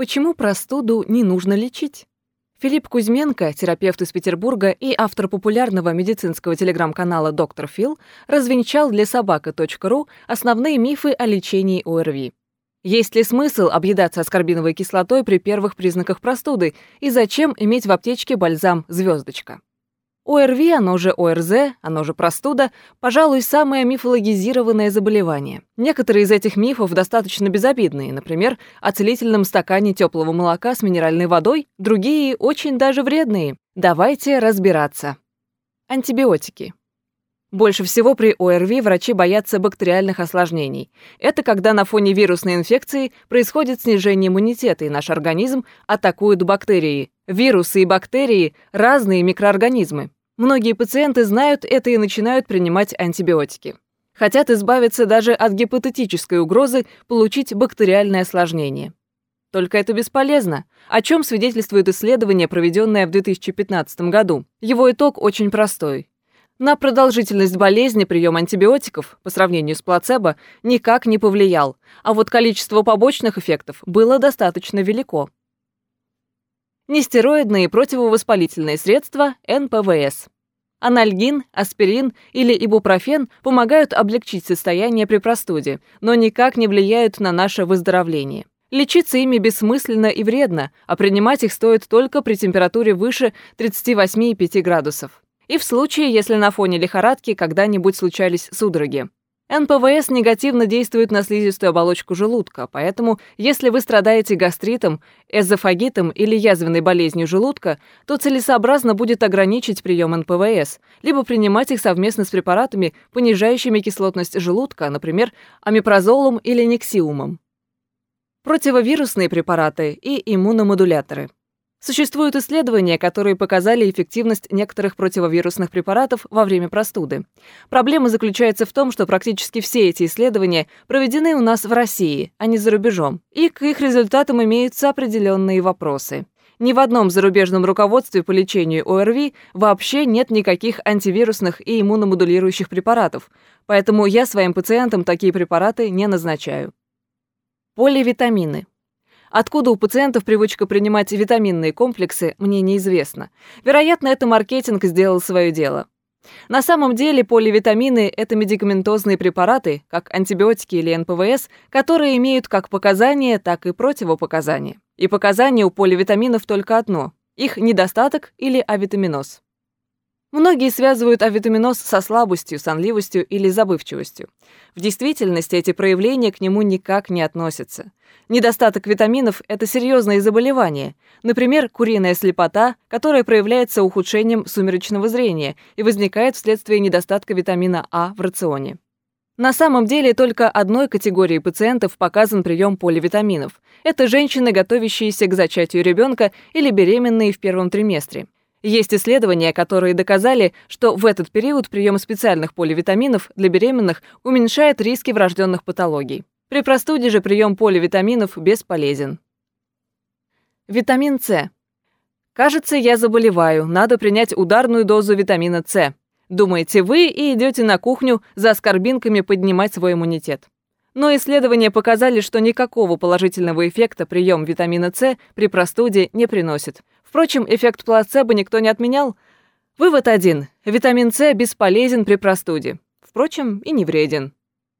Почему простуду не нужно лечить? Филипп Кузьменко, терапевт из Петербурга и автор популярного медицинского телеграм-канала «Доктор Фил», развенчал для собака.ру основные мифы о лечении ОРВИ. Есть ли смысл объедаться аскорбиновой кислотой при первых признаках простуды и зачем иметь в аптечке бальзам «Звездочка»? ОРВИ, оно же ОРЗ, оно же простуда, пожалуй, самое мифологизированное заболевание. Некоторые из этих мифов достаточно безобидные, например, о целительном стакане теплого молока с минеральной водой, другие очень даже вредные. Давайте разбираться. Антибиотики. Больше всего при ОРВИ врачи боятся бактериальных осложнений. Это когда на фоне вирусной инфекции происходит снижение иммунитета, и наш организм атакует бактерии. Вирусы и бактерии – разные микроорганизмы. Многие пациенты знают это и начинают принимать антибиотики. Хотят избавиться даже от гипотетической угрозы получить бактериальное осложнение. Только это бесполезно. О чем свидетельствует исследование, проведенное в 2015 году? Его итог очень простой. На продолжительность болезни прием антибиотиков, по сравнению с плацебо, никак не повлиял, а вот количество побочных эффектов было достаточно велико. Нестероидные противовоспалительные средства НПВС. Анальгин, аспирин или ибупрофен помогают облегчить состояние при простуде, но никак не влияют на наше выздоровление. Лечиться ими бессмысленно и вредно, а принимать их стоит только при температуре выше 38,5 градусов и в случае, если на фоне лихорадки когда-нибудь случались судороги. НПВС негативно действует на слизистую оболочку желудка, поэтому если вы страдаете гастритом, эзофагитом или язвенной болезнью желудка, то целесообразно будет ограничить прием НПВС, либо принимать их совместно с препаратами, понижающими кислотность желудка, например, амипрозолом или никсиумом. Противовирусные препараты и иммуномодуляторы – Существуют исследования, которые показали эффективность некоторых противовирусных препаратов во время простуды. Проблема заключается в том, что практически все эти исследования проведены у нас в России, а не за рубежом, и к их результатам имеются определенные вопросы. Ни в одном зарубежном руководстве по лечению ОРВИ вообще нет никаких антивирусных и иммуномодулирующих препаратов, поэтому я своим пациентам такие препараты не назначаю. Поливитамины. Откуда у пациентов привычка принимать витаминные комплексы, мне неизвестно. Вероятно, это маркетинг сделал свое дело. На самом деле поливитамины – это медикаментозные препараты, как антибиотики или НПВС, которые имеют как показания, так и противопоказания. И показания у поливитаминов только одно – их недостаток или авитаминоз. Многие связывают авитаминоз со слабостью, сонливостью или забывчивостью. В действительности эти проявления к нему никак не относятся. Недостаток витаминов – это серьезное заболевание. Например, куриная слепота, которая проявляется ухудшением сумеречного зрения и возникает вследствие недостатка витамина А в рационе. На самом деле только одной категории пациентов показан прием поливитаминов. Это женщины, готовящиеся к зачатию ребенка или беременные в первом триместре. Есть исследования, которые доказали, что в этот период прием специальных поливитаминов для беременных уменьшает риски врожденных патологий. При простуде же прием поливитаминов бесполезен. Витамин С. Кажется, я заболеваю, надо принять ударную дозу витамина С. Думаете вы и идете на кухню за аскорбинками поднимать свой иммунитет. Но исследования показали, что никакого положительного эффекта прием витамина С при простуде не приносит. Впрочем, эффект плацебо никто не отменял. Вывод один. Витамин С бесполезен при простуде. Впрочем, и не вреден.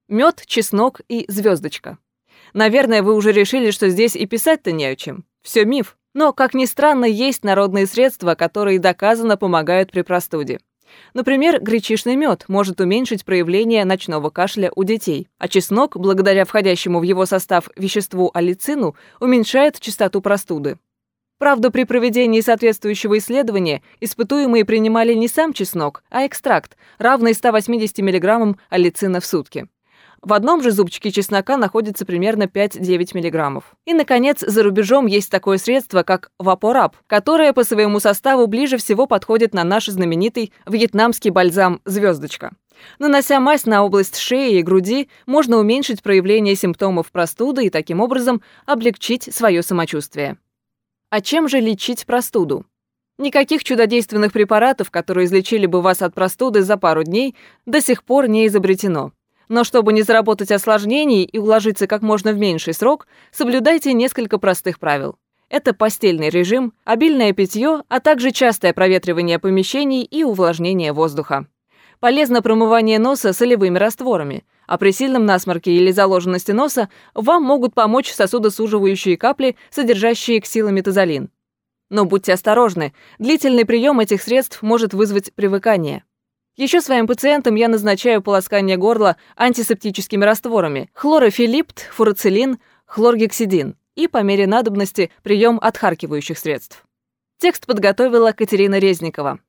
Мед, чеснок и звездочка. Наверное, вы уже решили, что здесь и писать-то не о чем. Все миф. Но, как ни странно, есть народные средства, которые доказано помогают при простуде. Например, гречишный мед может уменьшить проявление ночного кашля у детей, а чеснок, благодаря входящему в его состав веществу алицину, уменьшает частоту простуды. Правда, при проведении соответствующего исследования испытуемые принимали не сам чеснок, а экстракт, равный 180 мг алицина в сутки. В одном же зубчике чеснока находится примерно 5-9 мг. И, наконец, за рубежом есть такое средство, как Вапораб, которое по своему составу ближе всего подходит на наш знаменитый вьетнамский бальзам «Звездочка». Нанося мазь на область шеи и груди, можно уменьшить проявление симптомов простуды и таким образом облегчить свое самочувствие. А чем же лечить простуду? Никаких чудодейственных препаратов, которые излечили бы вас от простуды за пару дней, до сих пор не изобретено. Но чтобы не заработать осложнений и уложиться как можно в меньший срок, соблюдайте несколько простых правил. Это постельный режим, обильное питье, а также частое проветривание помещений и увлажнение воздуха. Полезно промывание носа солевыми растворами, а при сильном насморке или заложенности носа вам могут помочь сосудосуживающие капли, содержащие ксилометазолин. Но будьте осторожны, длительный прием этих средств может вызвать привыкание. Еще своим пациентам я назначаю полоскание горла антисептическими растворами хлорофилипт, фурацилин, хлоргексидин и, по мере надобности, прием отхаркивающих средств. Текст подготовила Катерина Резникова.